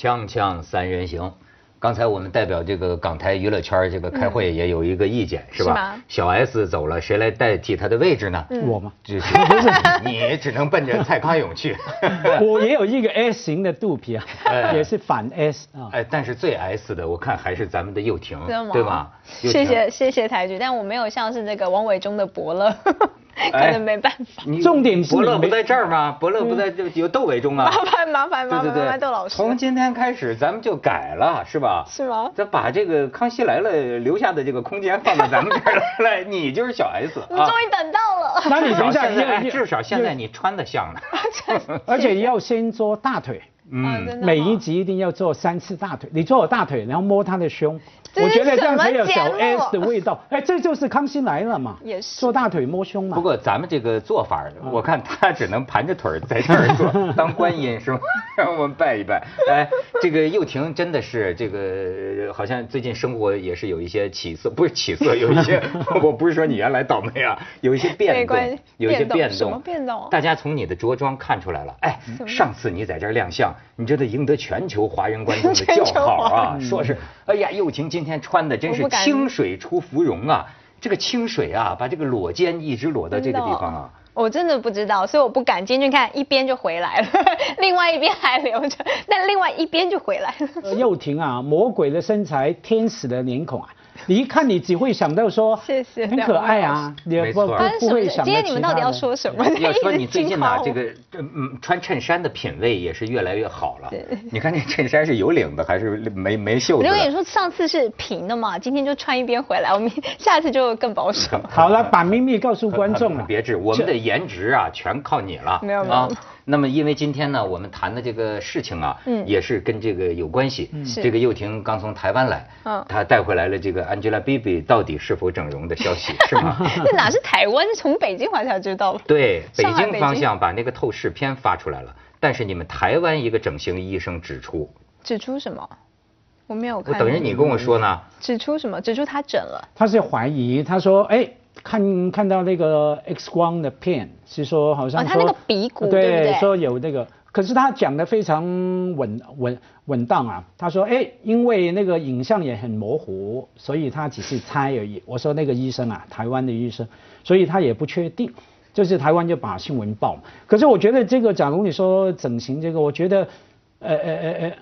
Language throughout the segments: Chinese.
锵锵三人行，刚才我们代表这个港台娱乐圈这个开会也有一个意见，是吧？小 S 走了，谁来代替他的位置呢？我吗？就是不是 你只能奔着蔡康永去。我也有一个 S 型的肚皮啊哎，也是反 S 啊。哎，但是最 S 的，我看还是咱们的佑廷真的，吗？对吧？谢谢谢谢台剧，但我没有像是那个王伟忠的伯乐，可哎能没办法。你重点是伯乐不在这儿吗？伯乐不在这有窦唯中啊。麻烦麻烦麻烦窦老师，从今天开始咱们就改了，是吧？是吗咱把这个《康熙来了》留下的这个空间放到咱们这儿来，来，你就是小 S 啊。我终于等到了。那你等一下，至少现在，哎要至少现在，你穿的像呢。而且要先做大腿，啊真的吗每一集一定要做三次大腿。你做我大腿，然后摸他的胸，我觉得这样才有小 S 的味道。哎，这就是康熙来了嘛，也是做大腿摸胸嘛。不过咱们这个做法，我看他只能盘着腿在这儿做，当观音是吧？让我们拜一拜。哎，这个佑廷真的是这个，好像最近生活也是有一些起色，不是起色，有一些，我不是说你原来倒霉啊，有一些变动有一些变变动什么。变动大家从你的着装看出来了。哎，上次你在这儿亮相，你这得赢得全球华人观众的叫好啊，说是，哎呀，佑廷今天穿的真是清水出芙蓉啊。这个清水啊，把这个裸肩一直裸到这个地方啊。我真的不知道，所以我不敢。进去看一边就回来了，另外一边还留着，但另外一边就回来了。呃佑廷啊，魔鬼的身材，天使的脸孔啊，你一看你只会想到说，谢谢很可爱啊，你没错不不会想到今天你们到底要说什么？要说你 最近呢、惊慌这个嗯穿衬衫的品味也是越来越好了对。你看这衬衫是有领的还是没没袖子的？我就跟你说，上次是平的嘛，今天就穿一边回来，我们 下次就更保守。好了，把秘密告诉观众了。别致，我们的颜值啊，全靠你了。没有没有啊。那么，因为今天呢，我们谈的这个事情啊，嗯也是跟这个有关系。是这个佑廷刚从台湾来，嗯他带回来了这个 Angelababy 到底是否整容的消息，是吗？那哪是台湾？从北京好像才知道。对，北京方向把那个透视片发出来了，但是你们台湾一个整形医生指出，指出什么？我没有我看。等着你跟我说呢。指出什么？指出他整了。他是怀疑，他说，哎，看看到那个 X 光的片，是说好像说、哦他那个鼻骨对不对说有那个，可是他讲的非常稳稳稳当啊。他说，哎，因为那个影像也很模糊，所以他只是猜而已。我说那个医生啊，台湾的医生，所以他也不确定。就是台湾就把新闻报。可是我觉得这个，假如你说整形这个，我觉得，呃呃呃呃。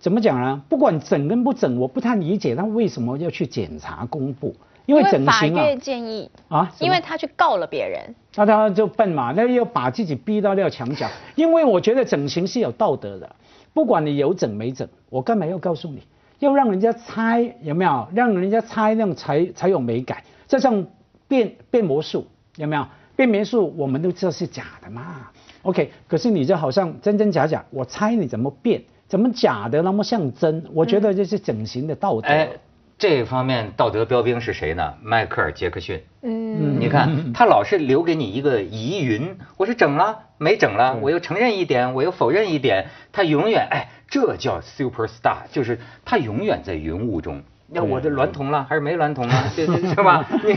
怎么讲呢？不管整跟不整，我不太理解他为什么要去检查公布，因为整法形啊院建议啊，因为他去告了别人。那他就笨嘛，那又把自己逼到那个墙角。因为我觉得整形是有道德的，不管你有整没整，我干嘛要告诉你？要让人家猜有没有？让人家猜，那样才才有美感。就像变变魔术有没有？变魔术我们都知道是假的嘛。OK，可是你就好像真真假假，我猜你怎么变，怎么假的那么像真？我觉得这是整形的道德。哎，这方面道德标兵是谁呢？迈克尔·杰克逊。嗯，你看，他老是留给你一个疑云，我是整了没整了，我又承认一点，我又否认一点，他永远哎，这叫 super star，就是他永远在云雾中。那我这娈童了还是没娈童啊？这这是吧？你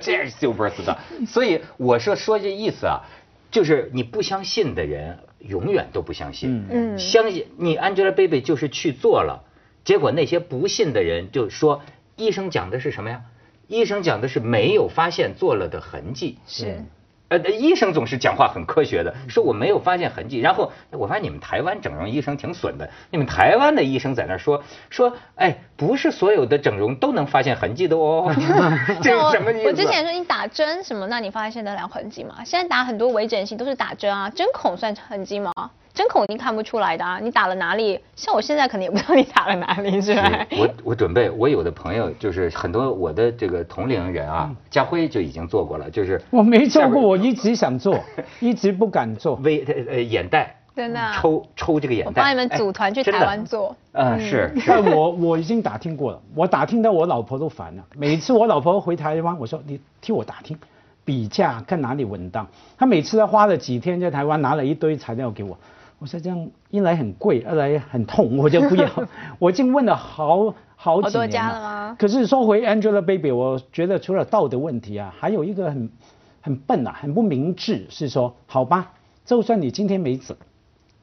这是 super star，所以我说说这意思啊，就是你不相信的人永远都不相信，嗯相信你 Angelababy 就是去做了，结果那些不信的人就说医生讲的是什么呀？医生讲的是没有发现做了的痕迹。是。呃，医生总是讲话很科学的，说我没有发现痕迹。然后我发现你们台湾整容医生挺损的，你们台湾的医生在那儿说说，哎，不是所有的整容都能发现痕迹的哦。这是什么意思？我之前说你打针什么，那你发现得了痕迹吗？现在打很多微整形都是打针啊，针孔算痕迹吗？针孔一定看不出来的啊，你打了哪里？像我现在可能也不知道你打了哪里，是吧？我我准备，我有的朋友就是很多我的这个同龄人啊，家辉就已经做过了，就是我没做过，我一直想做，一直不敢做。微呃呃眼袋，真的啊抽抽这个眼袋。我帮你们组团去台湾做。嗯，是 是。但我我已经打听过了，我打听到我老婆都烦了。每次我老婆回台湾，我说你替我打听，比价看哪里稳当。她每次都花了几天在台湾拿了一堆材料给我，我说这样一来很贵，二来很痛，我就不要。我已经问了好好几好多家了吗可是说回 Angelababy，我觉得除了道德问题啊，还有一个很很笨啊，很不明智，是说好吧，就算你今天没整，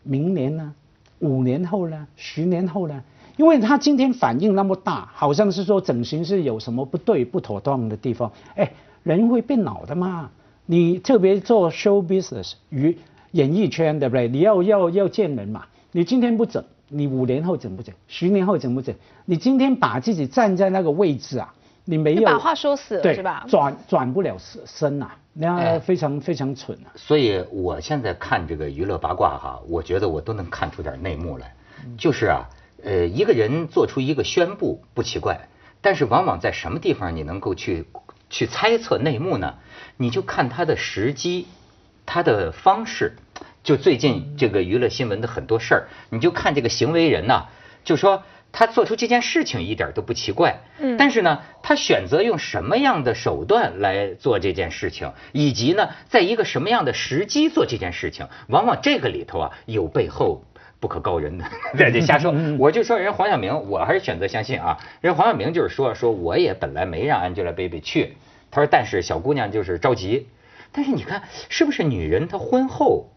明年呢？五年后呢？十年后呢？因为他今天反应那么大，好像是说整形是有什么不对、不妥当的地方。哎，人会变老的嘛？你特别做 show business 与演艺圈，对不对？你要要要见人嘛？你今天不整，你五年后整不整？十年后整不整？你今天把自己站在那个位置啊，你没有把话说死是吧？转转不了身身呐、那哎非常非常蠢啊。所以我现在看这个娱乐八卦哈，我觉得我都能看出点内幕来。就是啊，呃，一个人做出一个宣布不奇怪，但是往往在什么地方你能够去去猜测内幕呢？你就看他的时机，他的方式。就最近这个娱乐新闻的很多事儿，你就看这个行为人呐、就说他做出这件事情一点都不奇怪，嗯但是呢，他选择用什么样的手段来做这件事情，以及呢，在一个什么样的时机做这件事情，往往这个里头啊有背后不可告人的 在这瞎说。我就说人黄晓明，我还是选择相信啊，人黄晓明就是说说我也本来没让 Angelababy 去，他说但是小姑娘就是着急，但是你看是不是女人她婚后？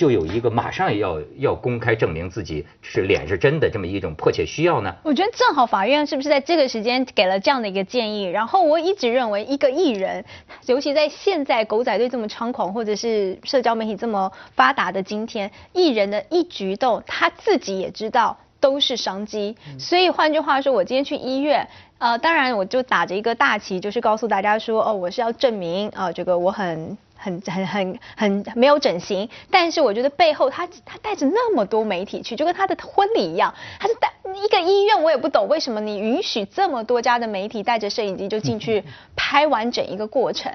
就有一个马上要要公开证明自己是脸是真的这么一种迫切需要呢？我觉得正好法院是不是在这个时间给了这样的一个建议？然后我一直认为，一个艺人，尤其在现在狗仔队这么猖狂，或者是社交媒体这么发达的今天，艺人的一举一动，他自己也知道都是商机。所以换句话说，我今天去医院。呃，当然，我就打着一个大旗，就是告诉大家说，哦，我是要证明，啊、这个我很很很很很没有整形，但是我觉得背后他他带着那么多媒体去，就跟他的婚礼一样，他是带一个医院，我也不懂为什么你允许这么多家的媒体带着摄影机就进去 拍完整一个过程，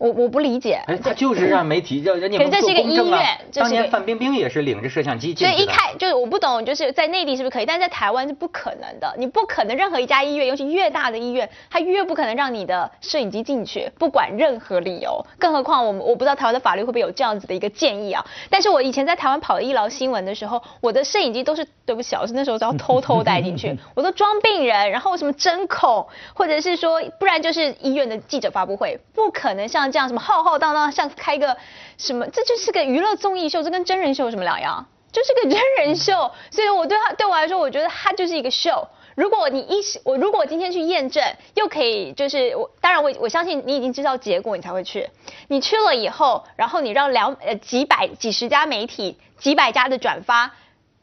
我我不理解。哎，他就是让媒体让人家是这是一个做公证啊医院当年范冰冰也是领着摄像机进去的。所以一开就是我不懂，就是在内地是不是可以，但是在台湾是不可能的。你不可能任何一家医院，尤其越大的医院，它越不可能让你的摄影机进去，不管任何理由。更何况我们我不知道台湾的法律会不会有这样子的一个建议啊。但是我以前在台湾跑医疗新闻的时候，我的摄影机都是对不起啊，我是那时候都要偷偷带进去，我都装病人，然后什么针孔，或者是说，不然就是医院的记者发布会，不可能像这样什么浩浩荡荡像开个什么，这就是个娱乐综艺秀，这跟真人秀有什么两样？就是个真人秀，所以我对他对我来说，我觉得他就是一个秀。如果你一我如果今天去验证，又可以就是我当然我我相信你已经知道结果，你才会去。你去了以后，然后你让两呃几百几十家媒体几百家的转发，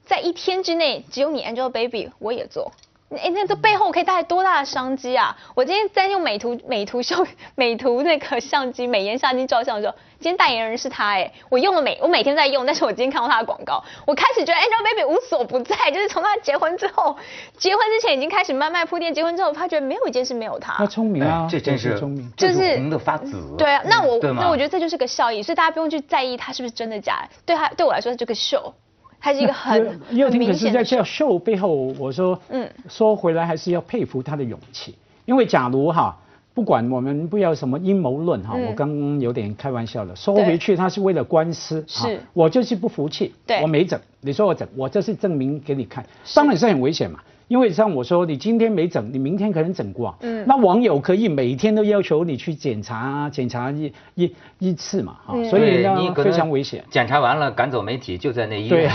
在一天之内只有你 Angelababy 我也做。哎，那这背后可以带来多大的商机啊！我今天在用美图美图秀 美图那个相机美颜相机照相的时候，今天代言人是他哎，我用了每我每天在用，但是我今天看到他的广告，我开始觉得 Angelababy 无所不在，就是从他结婚之后，结婚之前已经开始慢慢铺垫，结婚之后发觉没有一件事没有他他。聪明啊哎，这真是聪明。就是红的发紫。对啊，那我那我觉得这就是个效益，所以大家不用去在意他是不是真的假的，对他对我来说这个秀，它是一个很很又听可是在这。秀背后，我说，嗯。嗯，说回来还是要佩服他的勇气，因为假如哈，不管我们不要什么阴谋论哈，嗯。我刚刚有点开玩笑了，说回去他是为了官司，是。啊我就是不服气，对。我没整，你说我整，我这是证明给你看，当然是很危险嘛。因为像我说，你今天没整，你明天可能整过。嗯那网友可以每天都要求你去检查，啊检查一一一次嘛，哈、嗯所以你呢非常危险。检查完了赶走媒体，就在那医对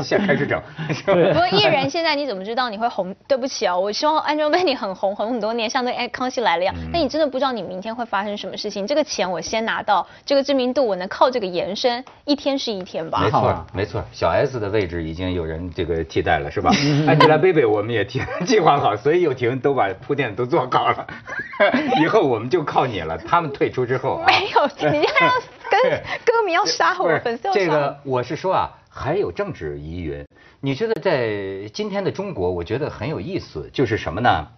先开始整，不过艺人现在你怎么知道你会红？对不起啊，我希望 Angelababy 很红，红很多年，像那哎康熙来了一样。嗯但你真的不知道你明天会发生什么事情。这个钱我先拿到，这个知名度我能靠这个延伸，一天是一天吧没。错没错，小 S 的位置已经有人这个替代了，是吧？Angelababy 我们也提 计划好，所以又婷都把铺垫都做好了，以后我们就靠你了。他们退出之后啊，没有，你要跟歌迷要杀我，粉丝 要杀我。这个，我是说啊，还有政治疑云。你觉得在今天的中国，我觉得很有意思，就是什么呢？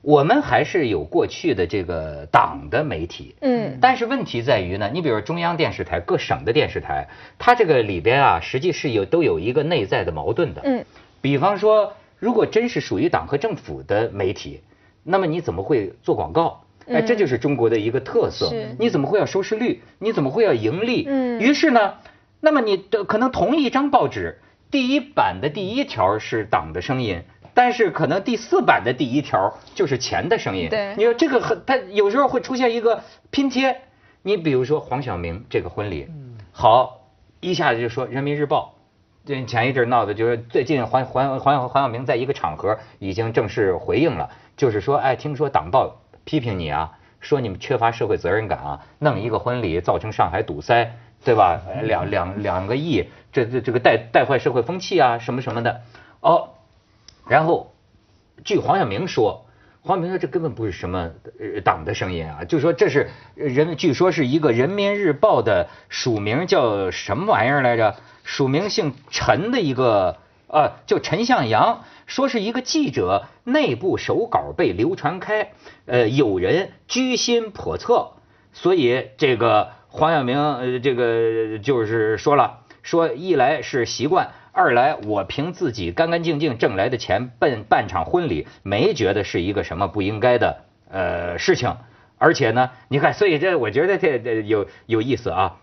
我们还是有过去的这个党的媒体，嗯但是问题在于呢，你比如中央电视台、各省的电视台，它这个里边啊，实际是有都有一个内在的矛盾的。嗯，比方说，如果真是属于党和政府的媒体，那么你怎么会做广告？哎，嗯这就是中国的一个特色是。你怎么会要收视率？你怎么会要盈利？嗯于是呢，那么你的可能同一张报纸，第一版的第一条是党的声音。但是可能第四版的第一条就是钱的声音。对你说这个很，它有时候会出现一个拼贴。你比如说黄晓明这个婚礼，好，一下子就说人民日报这前一阵闹的，就是最近黄黄黄黄晓明在一个场合已经正式回应了，就是说，哎，听说党报批评你啊，说你们缺乏社会责任感啊，弄一个婚礼造成上海堵塞，对吧？两两两个亿，这这这个带带坏社会风气啊，什么什么的，哦，然后据黄晓明说。黄晓明说：“这根本不是什么党的声音啊，就说这是人，据说是一个人民日报的署名叫什么玩意儿来着？署名姓陈的一个，呃，叫陈向阳，说是一个记者内部手稿被流传开，呃，有人居心叵测，所以这个黄晓明，呃，这个就是说了，说一来是习惯。”二来，我凭自己干干净净挣来的钱办办场婚礼，没觉得是一个什么不应该的呃事情。而且呢，你看，所以这我觉得这这有有意思啊。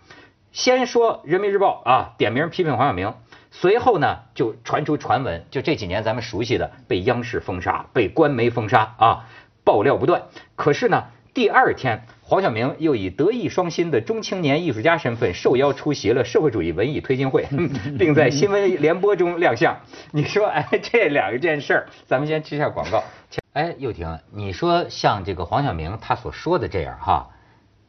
先说人民日报啊，点名批评黄晓明，随后呢就传出传闻，就这几年咱们熟悉的被央视封杀、被官媒封杀啊，爆料不断。可是呢，第二天。黄晓明又以德艺双馨的中青年艺术家身份受邀出席了社会主义文艺推进会，并在新闻联播中亮相。你说，哎，这两件事儿，咱们先吃下广告。哎，又婷，你说像这个黄晓明他所说的这样哈，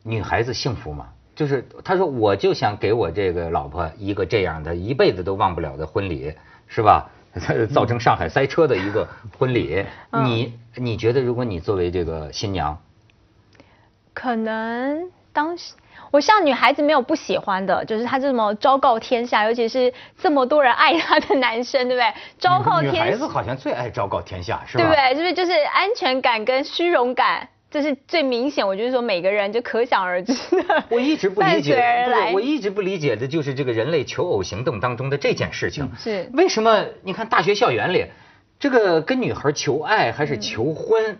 女孩子幸福吗？就是他说，我就想给我这个老婆一个这样的一辈子都忘不了的婚礼，是吧？造成上海塞车的一个婚礼，你你觉得，如果你作为这个新娘？可能当时我像女孩子没有不喜欢的，就是他这么昭告天下，尤其是这么多人爱他的男生，对不对？昭告天下女孩子好像最爱昭告天下，是吧？对不对？是不是就是安全感跟虚荣感，这是最明显。我就是说每个人就可想而知的。我一直不理解，我一直不理解的就是这个人类求偶行动当中的这件事情，是为什么？你看大学校园里，这个跟女孩求爱还是求婚？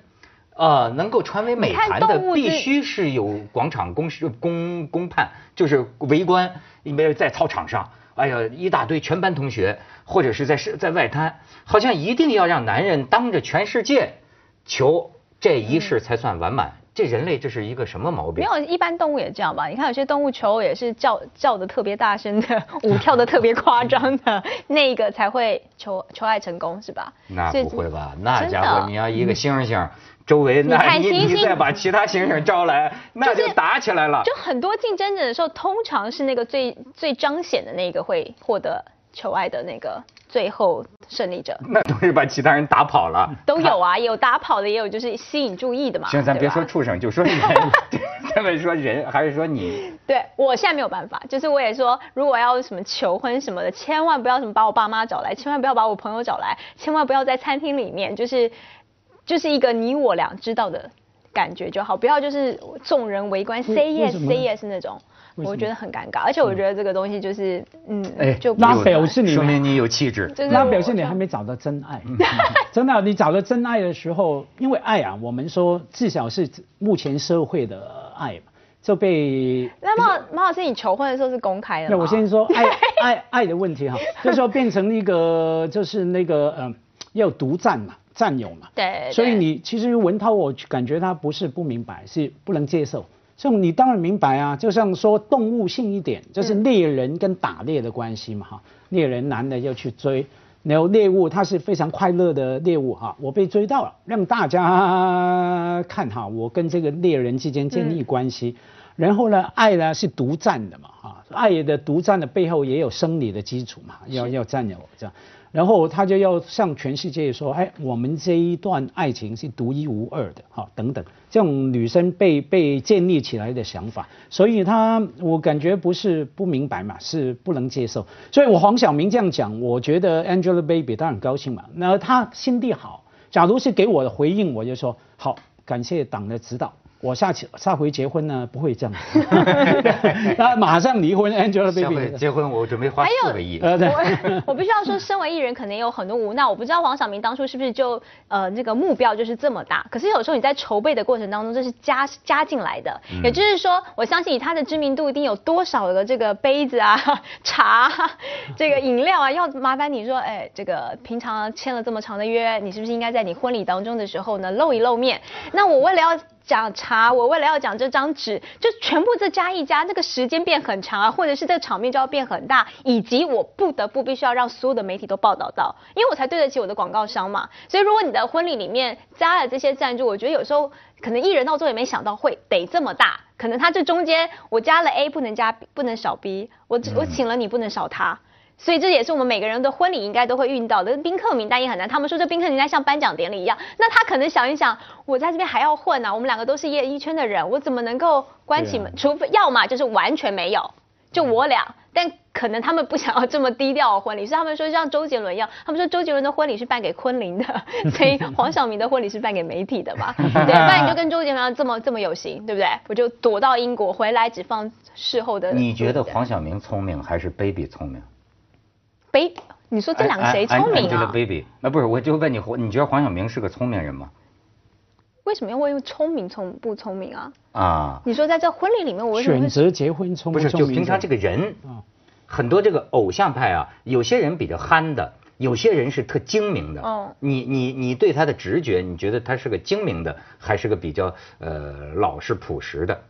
啊，能够传为美谈的，必须是有广场公示公公判，就是围观，因为在操场上，哎呀，一大堆全班同学，或者是在是在外滩，好像一定要让男人当着全世界求这一世才算完满。这人类这是一个什么毛病？没有，一般动物也这样吧？你看有些动物求偶也是叫叫的特别大声的，舞跳的特别夸张的，那个才会求求爱成功，是吧？那不会吧？那家伙你要一个猩猩。周围那你你再把其他猩猩招来，那就打起来了。就很多竞争者的时候，通常是那个最最彰显的那个会获得求爱的那个最后胜利者。那都是把其他人打跑了。都有啊，有打跑的，也有就是吸引注意的嘛。行，咱别说畜生，就说人。咱们说人，还是说你？对我现在没有办法，就是我也说，如果要什么求婚什么的，千万不要什么把我爸妈找来，千万不要把我朋友找来，千万不要在餐厅里面，就是。就是一个你我俩知道的感觉就好，不要就是众人围观 say yes say yes 那种，我觉得很尴尬。而且我觉得这个东西就是，嗯，哎，就那表示你说明你有气质，那表示你还没找到真爱。真的，你找到真爱的时候，因为爱啊，我们说至少是目前社会的爱嘛，就被。那马马老师，你求婚的时候是公开的那我先说爱 爱爱的问题哈，就说变成一个就是那个嗯，要独占嘛。占有嘛，对，所以你其实文涛，我感觉他不是不明白，是不能接受。像你当然明白啊，就像说动物性一点，就是猎人跟打猎的关系嘛，哈，猎人男的要去追，然后猎物它是非常快乐的猎物哈，我被追到了，让大家看哈，我跟这个猎人之间建立关系。然后呢，爱呢是独占的嘛，哈，爱的独占的背后也有生理的基础嘛，要要占有这样。然后他就要向全世界说，哎，我们这一段爱情是独一无二的，哈，等等，这种女生被被建立起来的想法，所以他我感觉不是不明白嘛，是不能接受。所以我黄晓明这样讲，我觉得 Angelababy 当然高兴嘛，那他心地好，假如是给我的回应，我就说好，感谢党的指导。我下次下回结婚呢，不会这样，那马上离婚，Angelababy。下回结婚我准备花四个亿。我 我必须要说，身为艺人，可能有很多无奈。我不知道黄晓明当初是不是就呃这个目标就是这么大。可是有时候你在筹备的过程当中，这是加加进来的。也就是说，我相信以他的知名度，一定有多少个这个杯子啊、茶、这个饮料啊，要麻烦你说，哎，这个平常签了这么长的约，你是不是应该在你婚礼当中的时候呢露一露面？那我为了要。讲茶，我为了要讲这张纸，就全部这加一加，那个时间变很长啊，或者是这个场面就要变很大，以及我不得不必须要让所有的媒体都报道到，因为我才对得起我的广告商嘛。所以如果你的婚礼里面加了这些赞助，我觉得有时候可能艺人到最后也没想到会得这么大，可能他这中间我加了 A 不能加不能少 B，我我请了你不能少他。所以这也是我们每个人的婚礼应该都会遇到的，宾客名单也很难。他们说这宾客名单像颁奖典礼一样，那他可能想一想，我在这边还要混呢，我们两个都是演艺圈的人，我怎么能够关起门？除非要么就是完全没有，就我俩。但可能他们不想要这么低调的婚礼，所以他们说像周杰伦一样，他们说周杰伦的婚礼是办给昆凌的，所以黄晓明的婚礼是办给媒体的嘛？对，不然你就跟周杰伦这么这么有型，对不对？我就躲到英国回来只放事后的。你觉得黄晓明聪明还是 Baby 聪明？baby，你说这两个谁聪明啊？baby，那不是，我就问你，你觉得黄晓明是个聪明人吗？为什么要问聪明聪不聪明啊？啊，你说在这婚礼里面，我选择结婚聪不是就平常这个人啊，很多这个偶像派啊，有些人比较憨的，有些人是特精明的。哦，你你你对他的直觉，你觉得他是个精明的，还是个比较呃老实朴实的？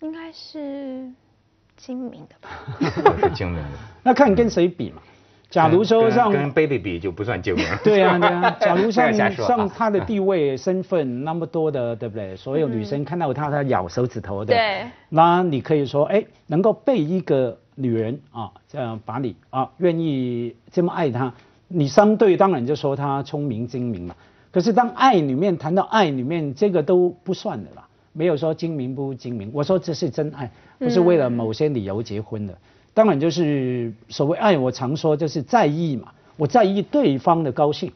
应该是。精明的吧，是精明的。那看你跟谁比嘛？假如说让跟 baby 比就不算精明。对啊，对啊。假如像像他的地位、身份那么多的，对不对？所有女生看到他，他咬手指头的。对。那你可以说，哎，能够被一个女人啊这样把你啊愿意这么爱他，你相对当然就说他聪明精明嘛。可是当爱里面谈到爱里面，这个都不算的啦。没有说精明不精明，我说这是真爱，不是为了某些理由结婚的。当然就是所谓爱，我常说就是在意嘛，我在意对方的高兴。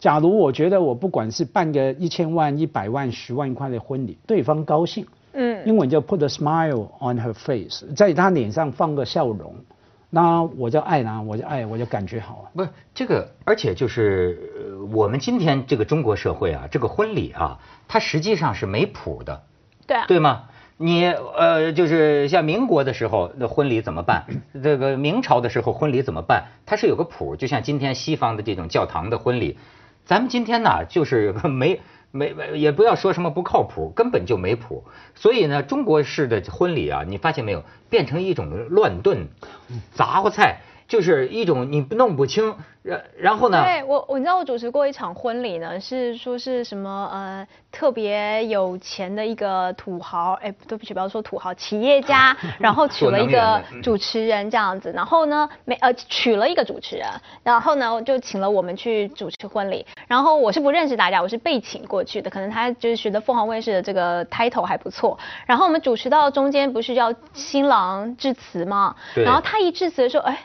假如我觉得我不管是办个一千万、一百万、十万块的婚礼，对方高兴，嗯，英文叫 put a smile on her face，在她脸上放个笑容，那我就爱呢，我就爱，我就感觉好啊。不是这个，而且就是我们今天这个中国社会啊，这个婚礼啊，它实际上是没谱的。对啊对吗？你呃，就是像民国的时候，那婚礼怎么办？这个明朝的时候婚礼怎么办？它是有个谱，就像今天西方的这种教堂的婚礼，咱们今天呢，就是 没没也不要说什么不靠谱，根本就没谱。所以呢，中国式的婚礼啊，你发现没有，变成一种乱炖杂货菜。就是一种你弄不清，然然后呢？对我，我你知道我主持过一场婚礼呢，是说是什么呃特别有钱的一个土豪，哎对不起不要说土豪企业家，然后娶了一个主持人这样子，然后呢没呃娶了一个主持人，然后呢就请了我们去主持婚礼，然后我是不认识大家，我是被请过去的，可能他就是觉得凤凰卫视的这个 title 还不错，然后我们主持到中间不是要新郎致辞吗？然后他一致辞的时候，哎。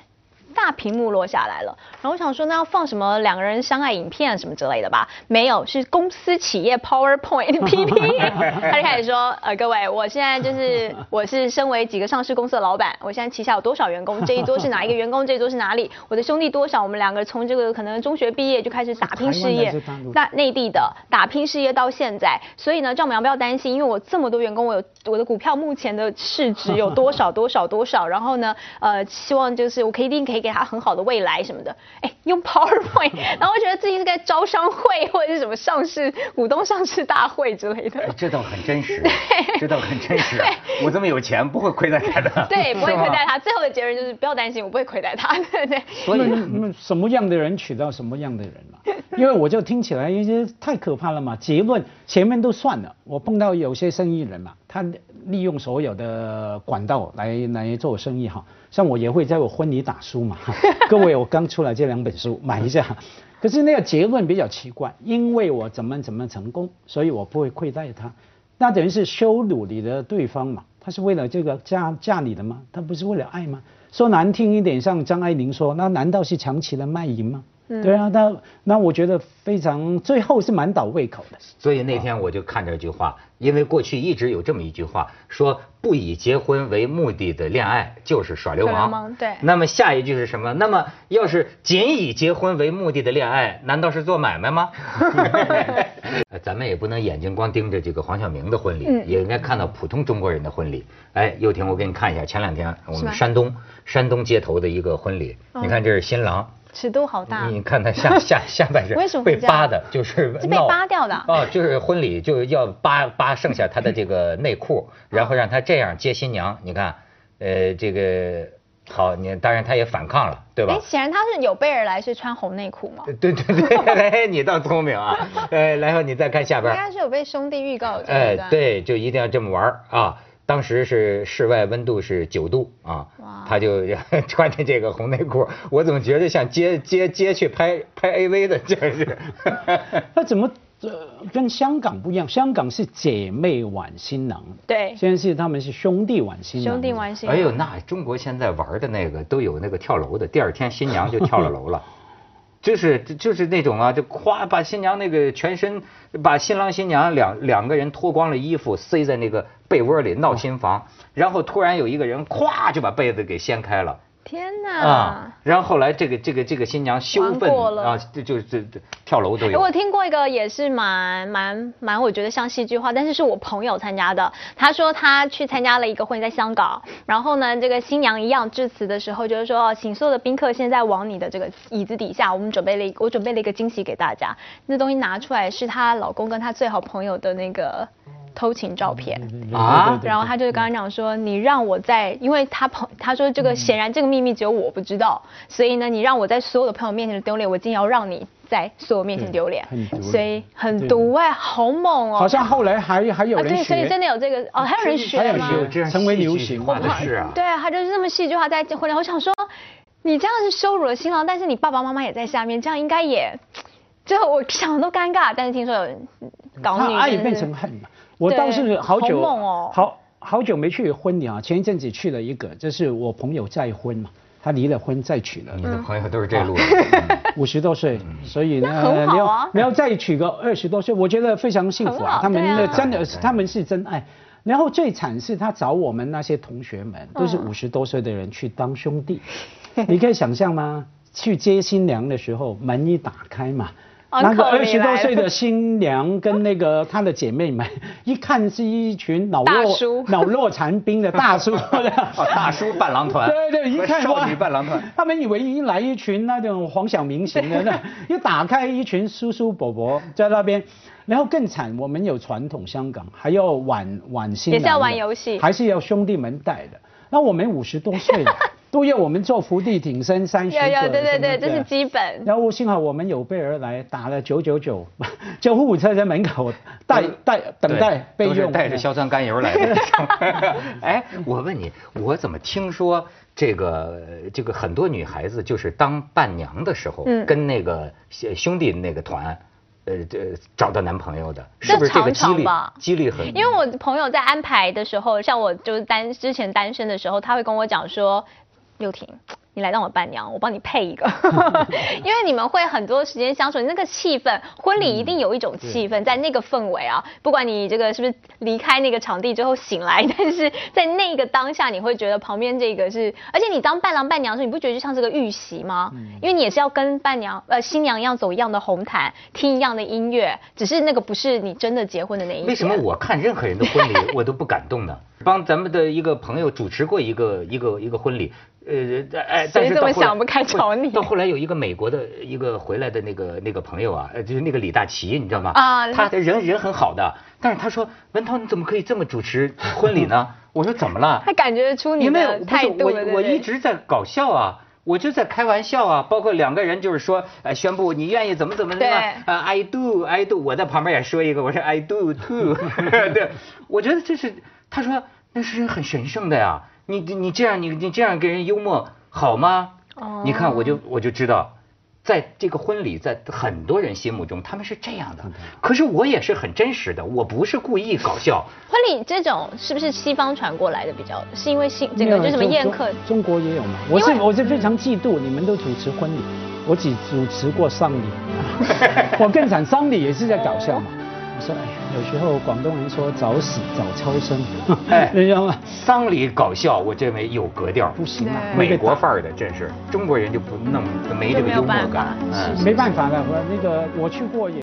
大屏幕落下来了，然后我想说，那要放什么两个人相爱影片什么之类的吧？没有，是公司企业 PowerPoint PPT。他就开始说，呃，各位，我现在就是我是身为几个上市公司的老板，我现在旗下有多少员工？这一桌是哪一个员工？这一桌是哪里？我的兄弟多少？我们两个从这个可能中学毕业就开始打拼事业，那内地的打拼事业到现在，所以呢，丈母娘不要担心，因为我这么多员工，我有我的股票目前的市值有多少多少多少，然后呢，呃，希望就是我可以一定可以。给他很好的未来什么的，哎，用 PowerPoint，然后觉得自己是在招商会或者是什么上市股东上市大会之类的。这倒很真实，这倒很真实。我这么有钱，不会亏待他的。对，不会亏待他。最后的结论就是不要担心，我不会亏待他。对对。所以什么样的人娶到什么样的人嘛？因为我就听起来有些太可怕了嘛。结论前面都算了，我碰到有些生意人嘛，他利用所有的管道来来做生意哈。像我也会在我婚礼打书嘛，各位，我刚出来这两本书买一下。可是那个结论比较奇怪，因为我怎么怎么成功，所以我不会亏待他。那等于是羞辱你的对方嘛？他是为了这个嫁嫁你的吗？他不是为了爱吗？说难听一点，像张爱玲说，那难道是长期的卖淫吗？对啊，那那我觉得非常，最后是蛮倒胃口的。所以那天我就看这句话，因为过去一直有这么一句话，说不以结婚为目的的恋爱就是耍流氓。对。那么下一句是什么？那么要是仅以结婚为目的的恋爱，难道是做买卖吗？咱们也不能眼睛光盯着这个黄晓明的婚礼，也应该看到普通中国人的婚礼。哎，又婷，我给你看一下，前两天我们山东山东街头的一个婚礼，你看这是新郎。尺度好大。你看他下 下下半身为什么被会扒的，就是是被扒掉的啊哦，就是婚礼就要扒扒剩下他的这个内裤，然后让他这样接新娘。你看，呃，这个好，你当然他也反抗了，对吧哎，？显然他是有备而来，是穿红内裤吗？对对对，哎，你倒聪明啊！呃，然后你再看下边儿，应该是有被兄弟预告有这哎一，段。对，就一定要这么玩啊！当时是室外温度是九度啊，他就 穿着这个红内裤，我怎么觉得像接接接去拍拍 AV 的，就是。他怎么呃跟香港不一样？香港是姐妹挽新郎，对，现在是他们是兄弟挽新郎。兄弟挽新郎。哎呦，那中国现在玩的那个都有那个跳楼的，第二天新娘就跳了楼了。就是就是那种啊，就夸把新娘那个全身，把新郎新娘两两个人脱光了衣服塞在那个被窝里闹新房，然后突然有一个人咵就把被子给掀开了。天啊！，然后后来这个这个这个新娘羞愤啊，就就这这跳楼都哎有。我听过一个也是蛮蛮蛮，我觉得像戏剧化，但是是我朋友参加的。他说他去参加了一个婚礼，在香港。然后呢，这个新娘一样致辞的时候，就是说，哦请所有的宾客现在往你的这个椅子底下，我们准备了一我准备了一个惊喜给大家。那东西拿出来是她老公跟她最好朋友的那个偷情照片。啊然后他就是跟他讲说，你让我在，因为他朋他说这个显然这个秘密只有我不知道，所以呢，你让我在所有的朋友面前丢脸，我今天要让你在所有面前丢脸，所以很毒哎，好猛哦！好像后来还还有，人对，所以真的有这个哦，还有人学吗？成为流行化的事啊。对啊，他就是这么戏剧化在婚礼。我想说，你这样是羞辱了新郎，但是你爸爸妈妈也在下面，这样应该也，就我想都尴尬。但是听说有人搞女，他爱变成恨嘛。我倒是好久好哦好好久没去婚礼啊，前一阵子去了一个，就是我朋友再婚嘛，他离了婚再娶了你。的朋友都是这路的。五十多岁，所以呢，你要你要再娶个二十多岁，我觉得非常幸福啊。他们的真的是，他们是真爱。然后最惨是他找我们那些同学们，都是嗯五十多岁的人去当兄弟，你可以想象吗？去接新娘的时候，门一打开嘛。那个二十多岁的新娘跟那个 她的姐妹们，一看是一群老弱老 弱残兵的大叔，哦，大叔伴郎团，对对，一看少女伴郎团。他们以为一来一群那种黄晓明型的，那一打开一群叔叔伯伯在那边，然后更惨，我们有传统香港还要晚晚新也是要玩游戏。还是要兄弟们带的。那我们五十多岁了，都要我们做伏地挺身三十个，有有对对对，这是基本。然后幸好我们有备而来，打了九九九，救护车在门口待待等待备用，都是带着硝酸甘油来的。哎，我问你，我怎么听说这个这个很多女孩子就是当伴娘的时候，嗯跟那个兄弟那个团，呃，这找到男朋友的，是不是这个常几率几率很？因为我朋友在安排的时候，像我就是单之前单身的时候，他会跟我讲说，六婷。你来当我伴娘，我帮你配一个，因为你们会很多时间相处，那个气氛，婚礼一定有一种气氛，在那个氛围啊，不管你这个是不是离开那个场地之后醒来，但是在那个当下，你会觉得旁边这个是，而且你当伴郎伴娘的时候，你不觉得就像这个预习吗？因为你也是要跟伴娘呃新娘一样走一样的红毯，听一样的音乐，只是那个不是你真的结婚的那一天。为什么我看任何人的婚礼我都不感动呢？帮咱们的一个朋友主持过一个一个一个婚礼，呃，哎，但是谁这么到后来想不开找你到后来有一个美国的一个回来的那个那个朋友啊，呃就是那个李大齐，你知道吗？啊他的人人很好的，但是他说文涛你怎么可以这么主持婚礼呢？我说怎么了？他感觉出你的态度了，对不对我一直在搞笑啊。我就在开玩笑啊，包括两个人就是说，呃，宣布你愿意怎么怎么的对呃，I do, I do，我在旁边也说一个，我说 I do too，对，我觉得这是，他说那是很神圣的呀，你你你这样你你这样给人幽默好吗？哦你看我就我就知道，在这个婚礼，在很多人心目中他们是这样的，可是我也是很真实的，我不是故意搞笑，婚礼这种是不是西方传过来的比较？是因为西这个就什么宴客中中国也有嘛？我是因为我是非常嫉妒你们都主持婚礼，我只主持过丧礼，我更惨，丧礼也是在搞笑嘛。我说哎，有时候广东人说早死早超生，哎 你知道吗？丧礼搞笑，我认为有格调，不行啊，美国范儿的，真是中国人就不那么没这个幽默感，嗯。没办法了，我那个我去过也。